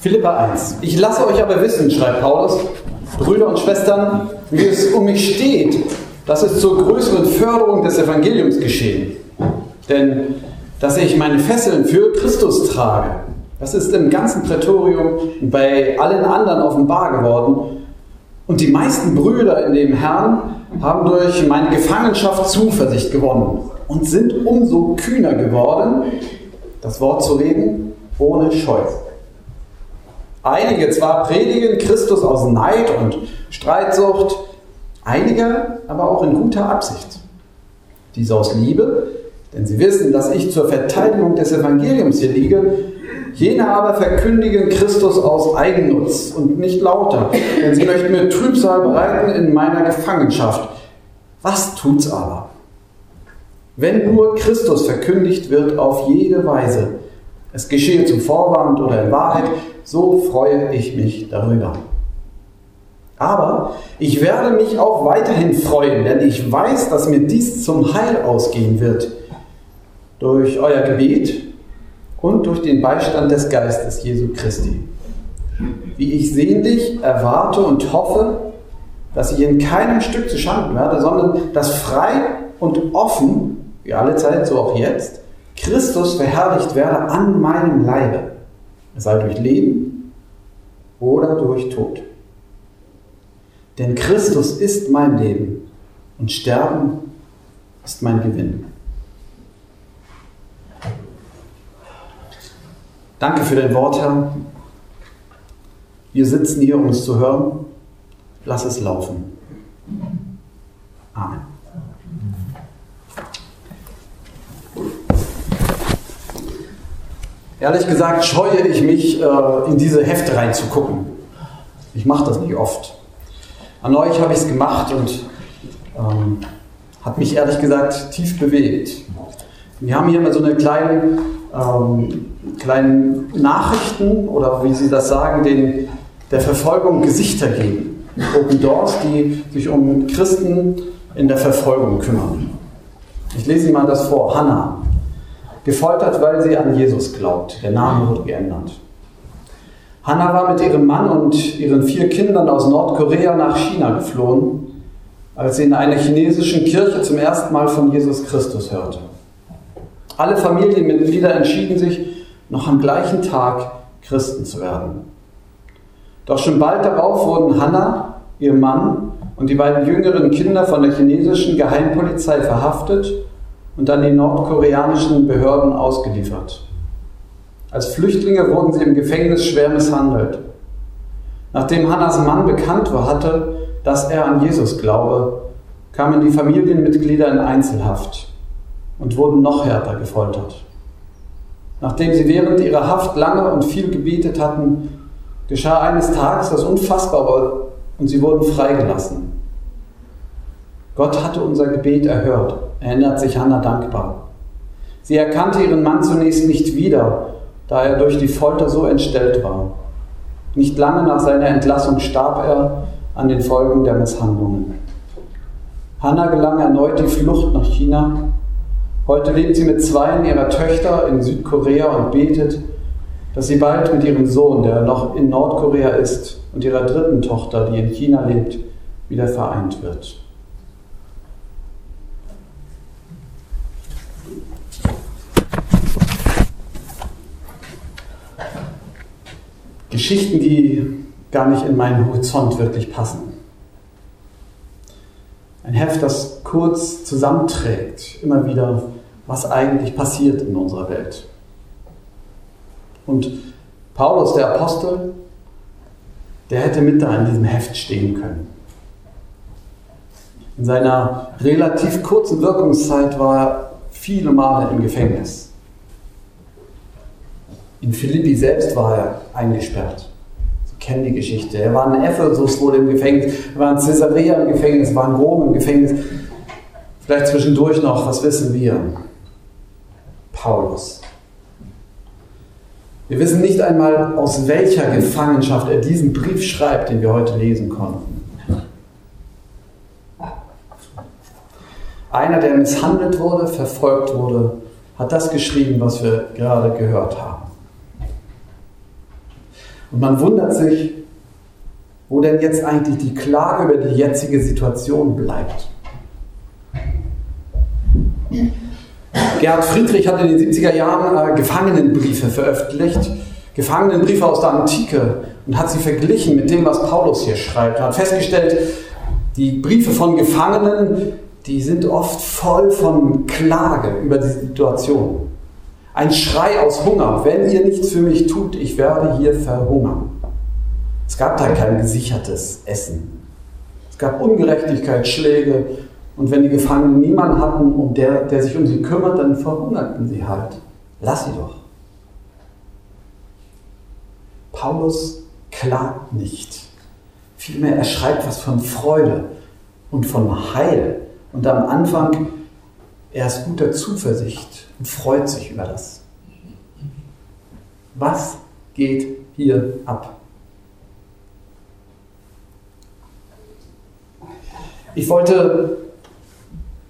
Philippa 1. Ich lasse euch aber wissen, schreibt Paulus, Brüder und Schwestern, wie es um mich steht, dass es zur größeren Förderung des Evangeliums geschehen. Denn dass ich meine Fesseln für Christus trage, das ist im ganzen Prätorium bei allen anderen offenbar geworden. Und die meisten Brüder in dem Herrn haben durch meine Gefangenschaft Zuversicht gewonnen und sind umso kühner geworden, das Wort zu reden ohne Scheu. Einige zwar predigen Christus aus Neid und Streitsucht, einige aber auch in guter Absicht. Diese aus Liebe, denn sie wissen, dass ich zur Verteidigung des Evangeliums hier liege. Jene aber verkündigen Christus aus Eigennutz und nicht lauter, denn sie möchten mir Trübsal bereiten in meiner Gefangenschaft. Was tut's aber? Wenn nur Christus verkündigt wird auf jede Weise, es geschehe zum Vorwand oder in Wahrheit, so freue ich mich darüber. Aber ich werde mich auch weiterhin freuen, denn ich weiß, dass mir dies zum Heil ausgehen wird. Durch euer Gebet und durch den Beistand des Geistes Jesu Christi. Wie ich sehnlich erwarte und hoffe, dass ich in keinem Stück zu Schanden werde, sondern dass frei und offen, wie alle Zeit, so auch jetzt, Christus verherrlicht werde an meinem Leibe, sei durch Leben oder durch Tod. Denn Christus ist mein Leben und Sterben ist mein Gewinn. Danke für dein Wort, Herr. Wir sitzen hier, um es zu hören. Lass es laufen. Amen. Ehrlich gesagt scheue ich mich, äh, in diese Hefte reinzugucken. Ich mache das nicht oft. An euch habe ich es gemacht und ähm, hat mich ehrlich gesagt tief bewegt. Wir haben hier mal so eine kleine, ähm, kleinen Nachrichten oder wie Sie das sagen, den, der Verfolgung Gesichter geben. Open Doors, die sich um Christen in der Verfolgung kümmern. Ich lese Ihnen mal das vor. Hannah gefoltert, weil sie an Jesus glaubt. Der Name wurde geändert. Hannah war mit ihrem Mann und ihren vier Kindern aus Nordkorea nach China geflohen, als sie in einer chinesischen Kirche zum ersten Mal von Jesus Christus hörte. Alle Familienmitglieder entschieden sich, noch am gleichen Tag Christen zu werden. Doch schon bald darauf wurden Hannah, ihr Mann und die beiden jüngeren Kinder von der chinesischen Geheimpolizei verhaftet und an die nordkoreanischen Behörden ausgeliefert. Als Flüchtlinge wurden sie im Gefängnis schwer misshandelt. Nachdem Hannas Mann bekannt war, hatte, dass er an Jesus glaube, kamen die Familienmitglieder in Einzelhaft und wurden noch härter gefoltert. Nachdem sie während ihrer Haft lange und viel gebetet hatten, geschah eines Tages das Unfassbare und sie wurden freigelassen. Gott hatte unser Gebet erhört, erinnert sich Hannah dankbar. Sie erkannte ihren Mann zunächst nicht wieder, da er durch die Folter so entstellt war. Nicht lange nach seiner Entlassung starb er an den Folgen der Misshandlungen. Hannah gelang erneut die Flucht nach China. Heute lebt sie mit zwei ihrer Töchter in Südkorea und betet, dass sie bald mit ihrem Sohn, der noch in Nordkorea ist, und ihrer dritten Tochter, die in China lebt, wieder vereint wird. Geschichten, die gar nicht in meinen Horizont wirklich passen. Ein Heft, das kurz zusammenträgt, immer wieder, was eigentlich passiert in unserer Welt. Und Paulus, der Apostel, der hätte mit da in diesem Heft stehen können. In seiner relativ kurzen Wirkungszeit war er viele Male im Gefängnis. In Philippi selbst war er eingesperrt. Sie kennen die Geschichte. Er war in Ephesus, wurde im Gefängnis. Er war in Caesarea im Gefängnis, war in Rom im Gefängnis. Vielleicht zwischendurch noch, was wissen wir? Paulus. Wir wissen nicht einmal, aus welcher Gefangenschaft er diesen Brief schreibt, den wir heute lesen konnten. Einer, der misshandelt wurde, verfolgt wurde, hat das geschrieben, was wir gerade gehört haben. Und man wundert sich, wo denn jetzt eigentlich die Klage über die jetzige Situation bleibt. Gerhard Friedrich hat in den 70er Jahren äh, Gefangenenbriefe veröffentlicht, Gefangenenbriefe aus der Antike und hat sie verglichen mit dem, was Paulus hier schreibt. Er hat festgestellt, die Briefe von Gefangenen, die sind oft voll von Klage über die Situation. Ein Schrei aus Hunger, wenn ihr nichts für mich tut, ich werde hier verhungern. Es gab da kein gesichertes Essen. Es gab Ungerechtigkeit, Schläge, und wenn die Gefangenen niemanden hatten, um der, der sich um sie kümmert, dann verhungerten sie halt. Lass sie doch. Paulus klagt nicht. Vielmehr, er schreibt was von Freude und von Heil. Und am Anfang, er ist guter Zuversicht und freut sich über das. Was geht hier ab? Ich wollte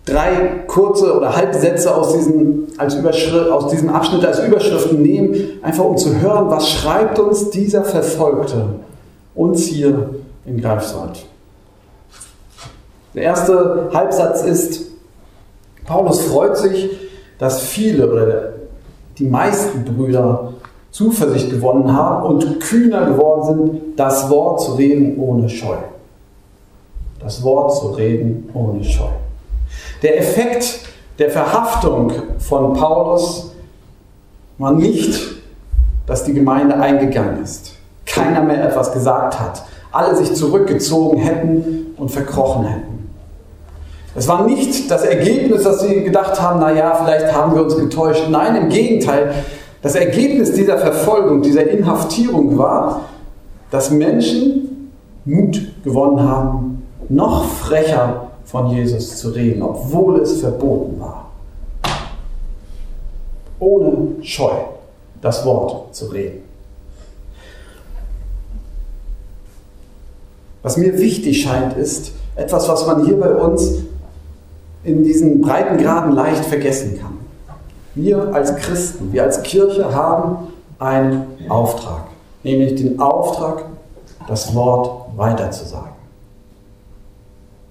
drei kurze oder Halbsätze aus diesem, aus diesem Abschnitt als Überschriften nehmen, einfach um zu hören, was schreibt uns dieser Verfolgte uns hier in Greifswald. Der erste Halbsatz ist, Paulus freut sich, dass viele oder die meisten Brüder Zuversicht gewonnen haben und kühner geworden sind, das Wort zu reden ohne Scheu. Das Wort zu reden ohne Scheu. Der Effekt der Verhaftung von Paulus war nicht, dass die Gemeinde eingegangen ist, keiner mehr etwas gesagt hat, alle sich zurückgezogen hätten und verkrochen hätten. Es war nicht das Ergebnis, dass sie gedacht haben, naja, vielleicht haben wir uns getäuscht. Nein, im Gegenteil, das Ergebnis dieser Verfolgung, dieser Inhaftierung war, dass Menschen Mut gewonnen haben, noch frecher von Jesus zu reden, obwohl es verboten war. Ohne Scheu das Wort zu reden. Was mir wichtig scheint, ist etwas, was man hier bei uns in diesen breiten Graden leicht vergessen kann. Wir als Christen, wir als Kirche haben einen Auftrag, nämlich den Auftrag, das Wort weiterzusagen.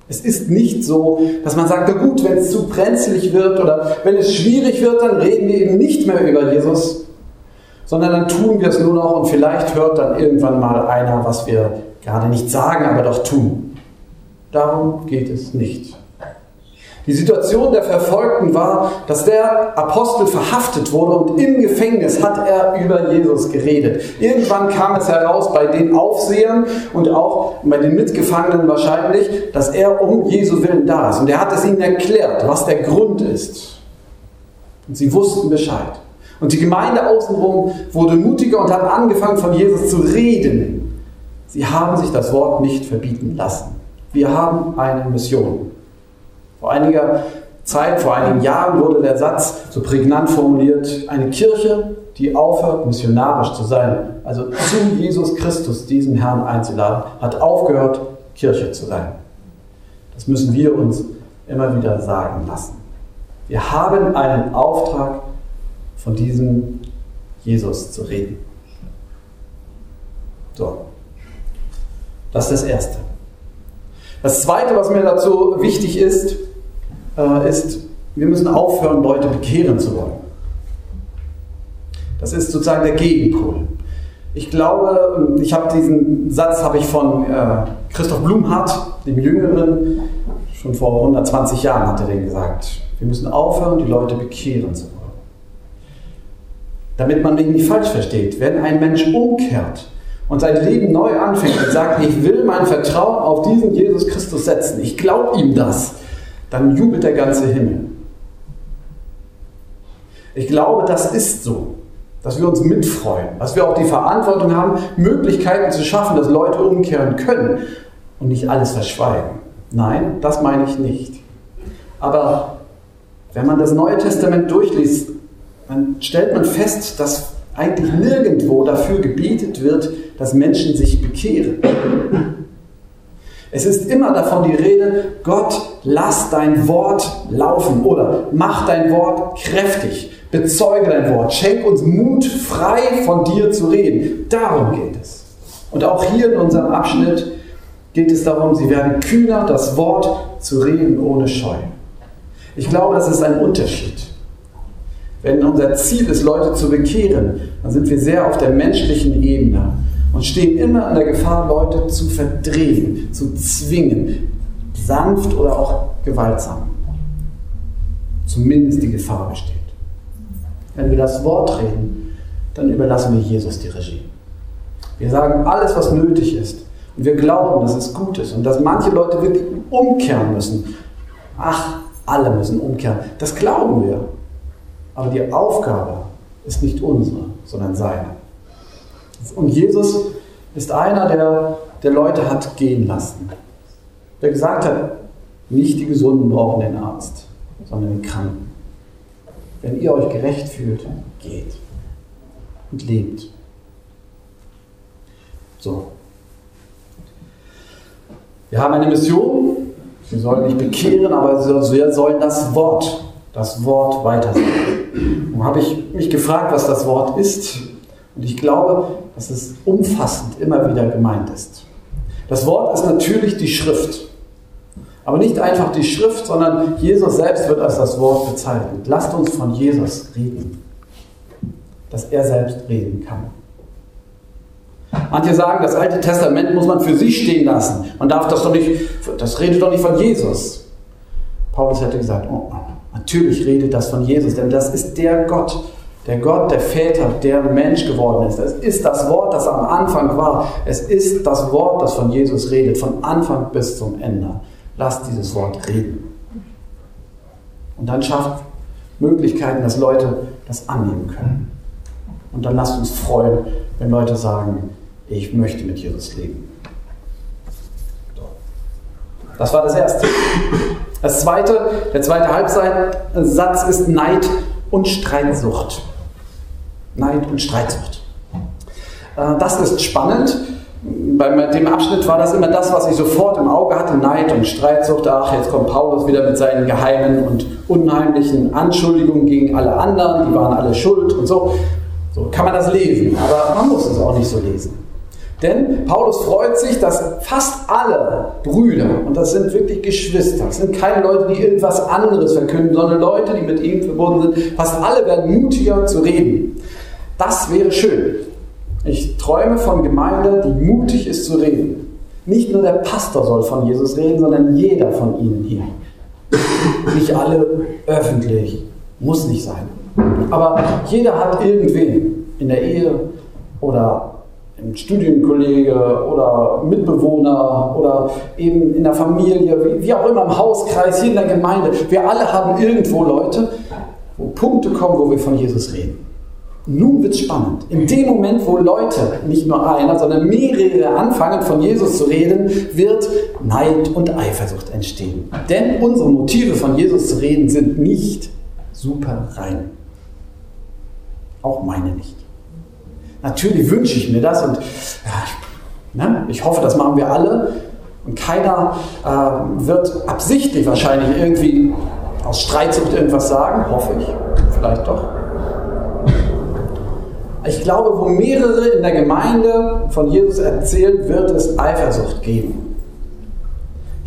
Es ist nicht so, dass man sagt, na gut, wenn es zu brenzlig wird oder wenn es schwierig wird, dann reden wir eben nicht mehr über Jesus, sondern dann tun wir es nur noch und vielleicht hört dann irgendwann mal einer, was wir gerade nicht sagen, aber doch tun. Darum geht es nicht. Die Situation der Verfolgten war, dass der Apostel verhaftet wurde und im Gefängnis hat er über Jesus geredet. Irgendwann kam es heraus bei den Aufsehern und auch bei den Mitgefangenen wahrscheinlich, dass er um Jesu Willen da ist. Und er hat es ihnen erklärt, was der Grund ist. Und sie wussten Bescheid. Und die Gemeinde außenrum wurde mutiger und hat angefangen von Jesus zu reden. Sie haben sich das Wort nicht verbieten lassen. Wir haben eine Mission. Vor einiger Zeit, vor einigen Jahren wurde der Satz so prägnant formuliert, eine Kirche, die aufhört, missionarisch zu sein, also zu Jesus Christus, diesen Herrn einzuladen, hat aufgehört, Kirche zu sein. Das müssen wir uns immer wieder sagen lassen. Wir haben einen Auftrag, von diesem Jesus zu reden. So, das ist das Erste. Das Zweite, was mir dazu wichtig ist, äh, ist, wir müssen aufhören, Leute bekehren zu wollen. Das ist sozusagen der Gegenpol. Ich glaube, ich habe diesen Satz habe ich von äh, Christoph Blumhardt, dem Jüngeren, schon vor 120 Jahren hat er den gesagt. Wir müssen aufhören, die Leute bekehren zu wollen. Damit man mich nicht falsch versteht, wenn ein Mensch umkehrt und sein Leben neu anfängt und sagt, ich will mein Vertrauen auf diesen Jesus Christus setzen, ich glaube ihm das, dann jubelt der ganze Himmel. Ich glaube, das ist so, dass wir uns mitfreuen, dass wir auch die Verantwortung haben, Möglichkeiten zu schaffen, dass Leute umkehren können und nicht alles verschweigen. Nein, das meine ich nicht. Aber wenn man das Neue Testament durchliest, dann stellt man fest, dass eigentlich nirgendwo dafür gebetet wird, dass Menschen sich bekehren. Es ist immer davon die Rede, Gott, lass dein Wort laufen oder mach dein Wort kräftig, bezeuge dein Wort, schenk uns Mut, frei von dir zu reden. Darum geht es. Und auch hier in unserem Abschnitt geht es darum, sie werden kühner, das Wort zu reden ohne Scheu. Ich glaube, das ist ein Unterschied. Wenn unser Ziel ist, Leute zu bekehren, dann sind wir sehr auf der menschlichen Ebene und stehen immer in der Gefahr, Leute zu verdrehen, zu zwingen, sanft oder auch gewaltsam. Zumindest die Gefahr besteht. Wenn wir das Wort reden, dann überlassen wir Jesus die Regie. Wir sagen alles, was nötig ist. Und wir glauben, dass es gut ist und dass manche Leute wirklich umkehren müssen. Ach, alle müssen umkehren. Das glauben wir. Aber die Aufgabe ist nicht unsere, sondern seine. Und Jesus ist einer, der, der Leute hat gehen lassen. Der gesagt hat, nicht die Gesunden brauchen den Arzt, sondern die Kranken. Wenn ihr euch gerecht fühlt, geht und lebt. So. Wir haben eine Mission. Wir sollen nicht bekehren, aber wir sollen das Wort, das Wort weitersagen. Nun habe ich mich gefragt, was das Wort ist. Und ich glaube, dass es umfassend immer wieder gemeint ist. Das Wort ist natürlich die Schrift. Aber nicht einfach die Schrift, sondern Jesus selbst wird als das Wort bezeichnet. Lasst uns von Jesus reden, dass er selbst reden kann. Manche sagen, das Alte Testament muss man für sich stehen lassen. Man darf das doch nicht, das redet doch nicht von Jesus. Paulus hätte gesagt, oh, natürlich redet das von Jesus, denn das ist der Gott, der Gott der Väter, der Mensch geworden ist. Es ist das Wort, das am Anfang war. Es ist das Wort, das von Jesus redet, von Anfang bis zum Ende. Lasst dieses Wort reden. Und dann schafft Möglichkeiten, dass Leute das annehmen können. Und dann lasst uns freuen, wenn Leute sagen, ich möchte mit Jesus leben. Das war das Erste. Das Zweite, der zweite Halbsatz ist Neid und Streitsucht. Neid und Streitsucht. Äh, das ist spannend. Bei dem Abschnitt war das immer das, was ich sofort im Auge hatte, Neid und Streitsucht. Ach, jetzt kommt Paulus wieder mit seinen geheimen und unheimlichen Anschuldigungen gegen alle anderen, die waren alle schuld und so. So kann man das lesen, aber man muss es auch nicht so lesen. Denn Paulus freut sich, dass fast alle Brüder, und das sind wirklich Geschwister, das sind keine Leute, die irgendwas anderes verkünden, sondern Leute, die mit ihm verbunden sind, fast alle werden mutiger zu reden. Das wäre schön. Ich träume von Gemeinde, die mutig ist zu reden. Nicht nur der Pastor soll von Jesus reden, sondern jeder von ihnen hier. Nicht alle öffentlich, muss nicht sein. Aber jeder hat irgendwen in der Ehe oder ein Studienkollege oder Mitbewohner oder eben in der Familie, wie auch immer im Hauskreis, hier in der Gemeinde. Wir alle haben irgendwo Leute, wo Punkte kommen, wo wir von Jesus reden. Nun wird es spannend. In dem Moment, wo Leute, nicht nur einer, sondern mehrere anfangen von Jesus zu reden, wird Neid und Eifersucht entstehen. Denn unsere Motive von Jesus zu reden sind nicht super rein. Auch meine nicht. Natürlich wünsche ich mir das und ja, ne, ich hoffe, das machen wir alle. Und keiner äh, wird absichtlich wahrscheinlich irgendwie aus Streitsucht irgendwas sagen, hoffe ich. Vielleicht doch. Ich glaube, wo mehrere in der Gemeinde von Jesus erzählen, wird es Eifersucht geben.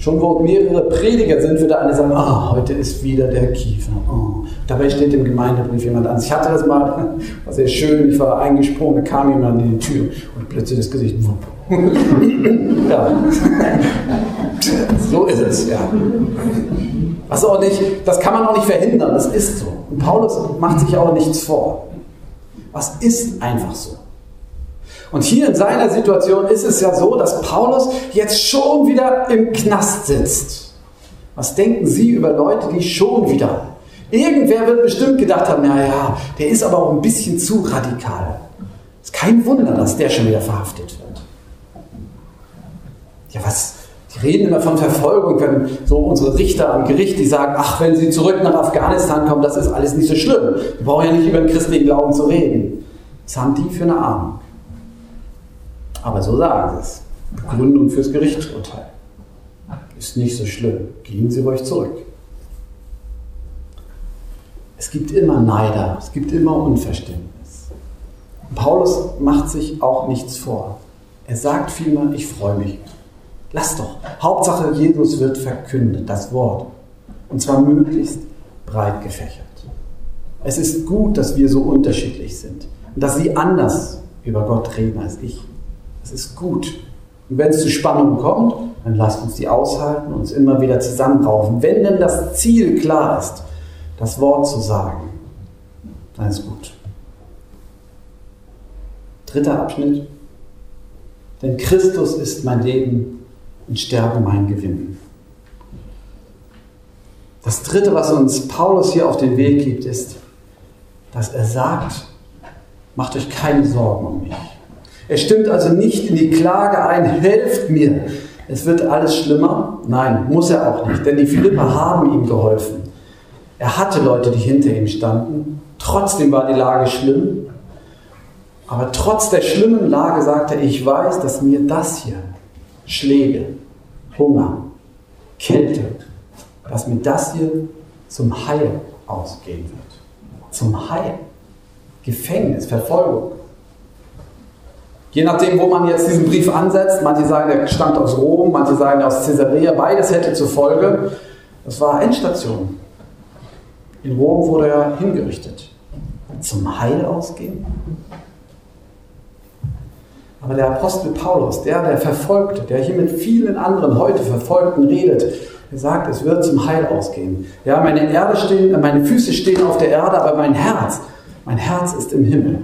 Schon wo mehrere Prediger sind, wird der eine sagen, oh, heute ist wieder der Kiefer. Oh. Dabei steht im Gemeindebrief jemand an. Ich hatte das mal, war sehr schön, ich war eingesprungen, da kam jemand in die Tür und plötzlich das Gesicht, wupp. ja. so ist es, ja. Was auch nicht, das kann man auch nicht verhindern, das ist so. Und Paulus macht sich auch nichts vor. Was ist einfach so? Und hier in seiner Situation ist es ja so, dass Paulus jetzt schon wieder im Knast sitzt. Was denken Sie über Leute, die schon wieder? Irgendwer wird bestimmt gedacht haben, naja, der ist aber auch ein bisschen zu radikal. Ist kein Wunder, dass der schon wieder verhaftet wird. Ja, was? Die reden immer von Verfolgung, wenn so unsere Richter am Gericht, die sagen, ach, wenn sie zurück nach Afghanistan kommen, das ist alles nicht so schlimm. Wir brauchen ja nicht über den christlichen Glauben zu reden. Was haben die für eine Ahnung? Aber so sagen sie es. Begründung fürs Gerichtsurteil. Ist nicht so schlimm. Gehen Sie ruhig zurück. Es gibt immer Neider, es gibt immer Unverständnis. Paulus macht sich auch nichts vor. Er sagt vielmehr, ich freue mich. Lass doch. Hauptsache, Jesus wird verkündet, das Wort. Und zwar möglichst breit gefächert. Es ist gut, dass wir so unterschiedlich sind und dass Sie anders über Gott reden als ich. Es ist gut. Und wenn es zu Spannungen kommt, dann lasst uns die aushalten und uns immer wieder zusammenraufen. Wenn denn das Ziel klar ist, das Wort zu sagen, dann ist gut. Dritter Abschnitt. Denn Christus ist mein Leben und Sterben mein Gewinn. Das dritte, was uns Paulus hier auf den Weg gibt, ist, dass er sagt, macht euch keine Sorgen um mich. Er stimmt also nicht in die Klage ein, helft mir, es wird alles schlimmer. Nein, muss er auch nicht, denn die Philipper haben ihm geholfen. Er hatte Leute, die hinter ihm standen. Trotzdem war die Lage schlimm. Aber trotz der schlimmen Lage sagte er, ich weiß, dass mir das hier, Schläge, Hunger, Kälte, dass mir das hier zum Heil ausgehen wird. Zum Heil. Gefängnis, Verfolgung. Je nachdem, wo man jetzt diesen Brief ansetzt, manche sagen, er stammt aus Rom, manche sagen aus Caesarea, beides hätte zur Folge. Das war Endstation. In Rom wurde er hingerichtet. Zum Heil ausgehen? Aber der Apostel Paulus, der, der Verfolgte, der hier mit vielen anderen heute Verfolgten redet, er sagt, es wird zum Heil ausgehen. Ja, meine, Erde stehen, meine Füße stehen auf der Erde, aber mein Herz, mein Herz ist im Himmel.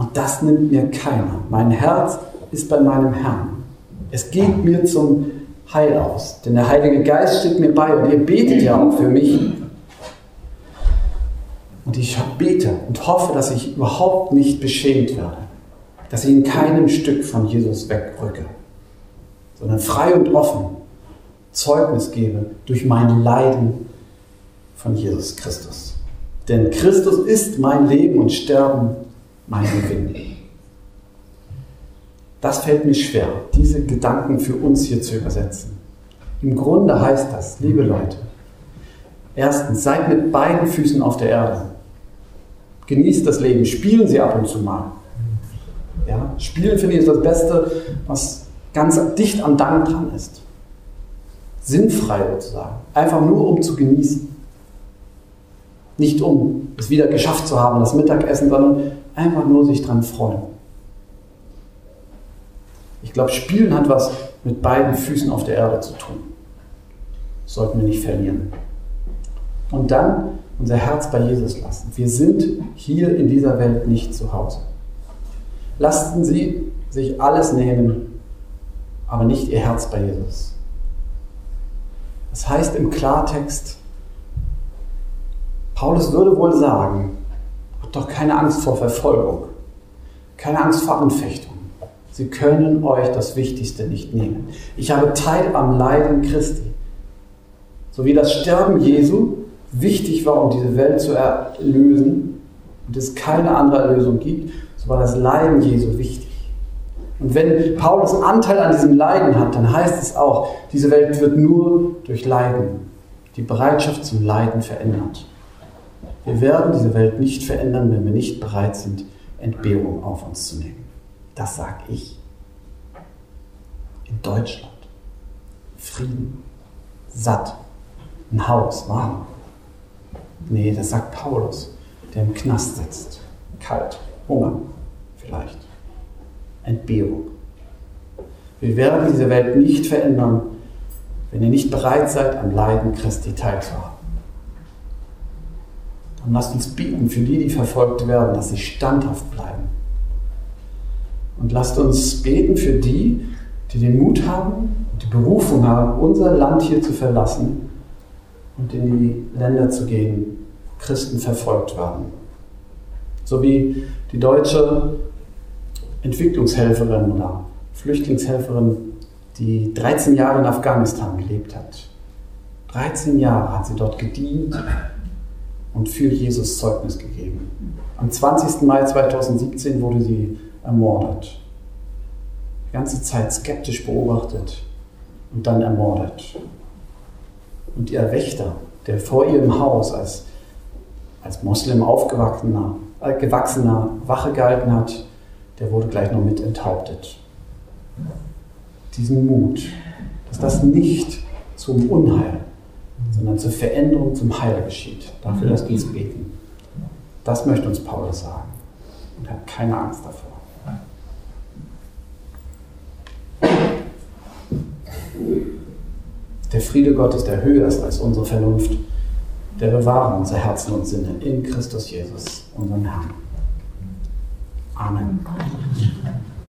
Und das nimmt mir keiner. Mein Herz ist bei meinem Herrn. Es geht mir zum Heil aus. Denn der Heilige Geist steht mir bei und ihr betet ja auch für mich. Und ich bete und hoffe, dass ich überhaupt nicht beschämt werde. Dass ich in keinem Stück von Jesus wegrücke. Sondern frei und offen Zeugnis gebe durch mein Leiden von Jesus Christus. Denn Christus ist mein Leben und Sterben mein Gewinn. Das fällt mir schwer, diese Gedanken für uns hier zu übersetzen. Im Grunde heißt das, liebe Leute, erstens, seid mit beiden Füßen auf der Erde. Genießt das Leben, spielen Sie ab und zu mal. Ja, spielen finde ich ist das Beste, was ganz dicht am Dank dran ist sinnfrei sozusagen. Einfach nur um zu genießen. Nicht um es wieder geschafft zu haben, das Mittagessen, sondern einfach nur sich dran freuen. Ich glaube, Spielen hat was mit beiden Füßen auf der Erde zu tun. Das sollten wir nicht verlieren. Und dann unser Herz bei Jesus lassen. Wir sind hier in dieser Welt nicht zu Hause. Lassen Sie sich alles nehmen, aber nicht Ihr Herz bei Jesus. Das heißt im Klartext, Paulus würde wohl sagen, doch keine Angst vor Verfolgung, keine Angst vor Anfechtung. Sie können euch das Wichtigste nicht nehmen. Ich habe Teil am Leiden Christi. So wie das Sterben Jesu wichtig war, um diese Welt zu erlösen und es keine andere Erlösung gibt, so war das Leiden Jesu wichtig. Und wenn Paulus Anteil an diesem Leiden hat, dann heißt es auch, diese Welt wird nur durch Leiden, die Bereitschaft zum Leiden verändert. Wir werden diese Welt nicht verändern, wenn wir nicht bereit sind, Entbehrung auf uns zu nehmen. Das sage ich. In Deutschland. Frieden. Satt. Ein Haus. Warm. Nee, das sagt Paulus, der im Knast sitzt. Kalt. Hunger. Vielleicht. Entbehrung. Wir werden diese Welt nicht verändern, wenn ihr nicht bereit seid, am Leiden Christi teilzuhaben. Dann lasst uns bieten für die, die verfolgt werden, dass sie standhaft bleiben. Und lasst uns beten für die, die den Mut haben und die Berufung haben, unser Land hier zu verlassen und in die Länder zu gehen, wo Christen verfolgt werden. So wie die deutsche Entwicklungshelferin oder Flüchtlingshelferin, die 13 Jahre in Afghanistan gelebt hat. 13 Jahre hat sie dort gedient und für Jesus Zeugnis gegeben. Am 20. Mai 2017 wurde sie ermordet. Die ganze Zeit skeptisch beobachtet und dann ermordet. Und ihr Wächter, der vor ihrem Haus als, als Moslem aufgewachsener äh, gewachsener Wache gehalten hat, der wurde gleich noch mit enthauptet. diesen Mut, dass das nicht zum Unheil, sondern zur Veränderung, zum Heil geschieht. Dafür lasst uns beten. Das möchte uns Paulus sagen und hat keine Angst davor. Der Friede Gottes, der höher ist als unsere Vernunft, der bewahre unser Herzen und Sinne in Christus Jesus, unserem Herrn. Amen.